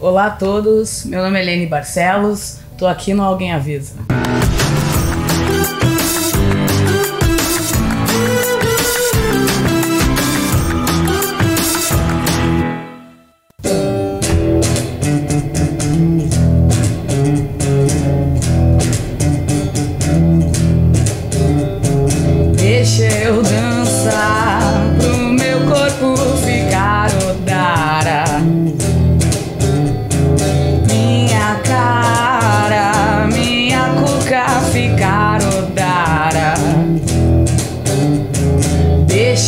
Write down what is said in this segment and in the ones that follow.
Olá a todos, meu nome é Helene Barcelos, tô aqui no Alguém Avisa.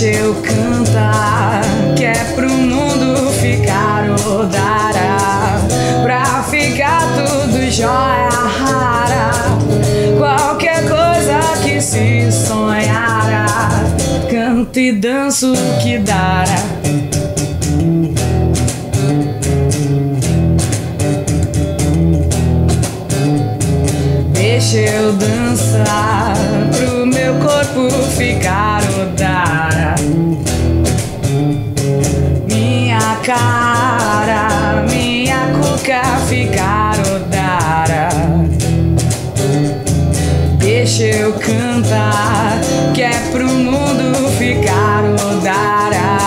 Deixa eu cantar, que é pro mundo ficar odara. Pra ficar tudo jóia rara. Qualquer coisa que se sonhara, canto e danço que dará. Deixa eu dançar pro meu corpo ficar Deixa eu cantar, que é pro mundo ficar odara.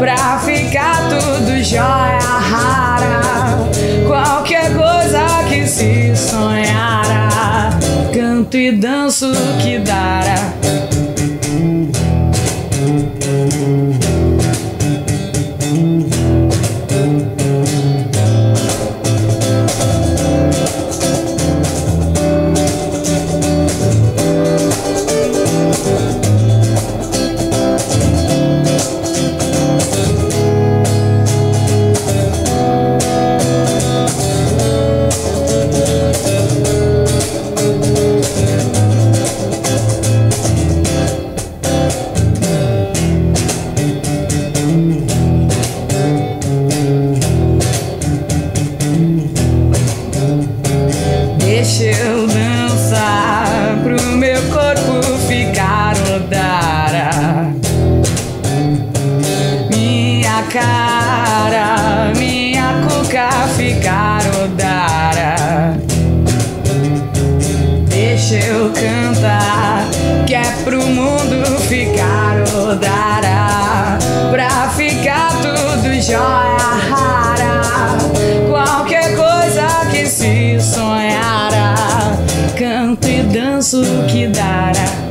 Pra ficar tudo jóia rara. Qualquer coisa que se sonhara, canto e danço que dará. Cara, minha cuca ficar odara. Deixa eu cantar, que é pro mundo ficar odara. Pra ficar tudo jóia rara. Qualquer coisa que se sonhara, canto e danço que dará.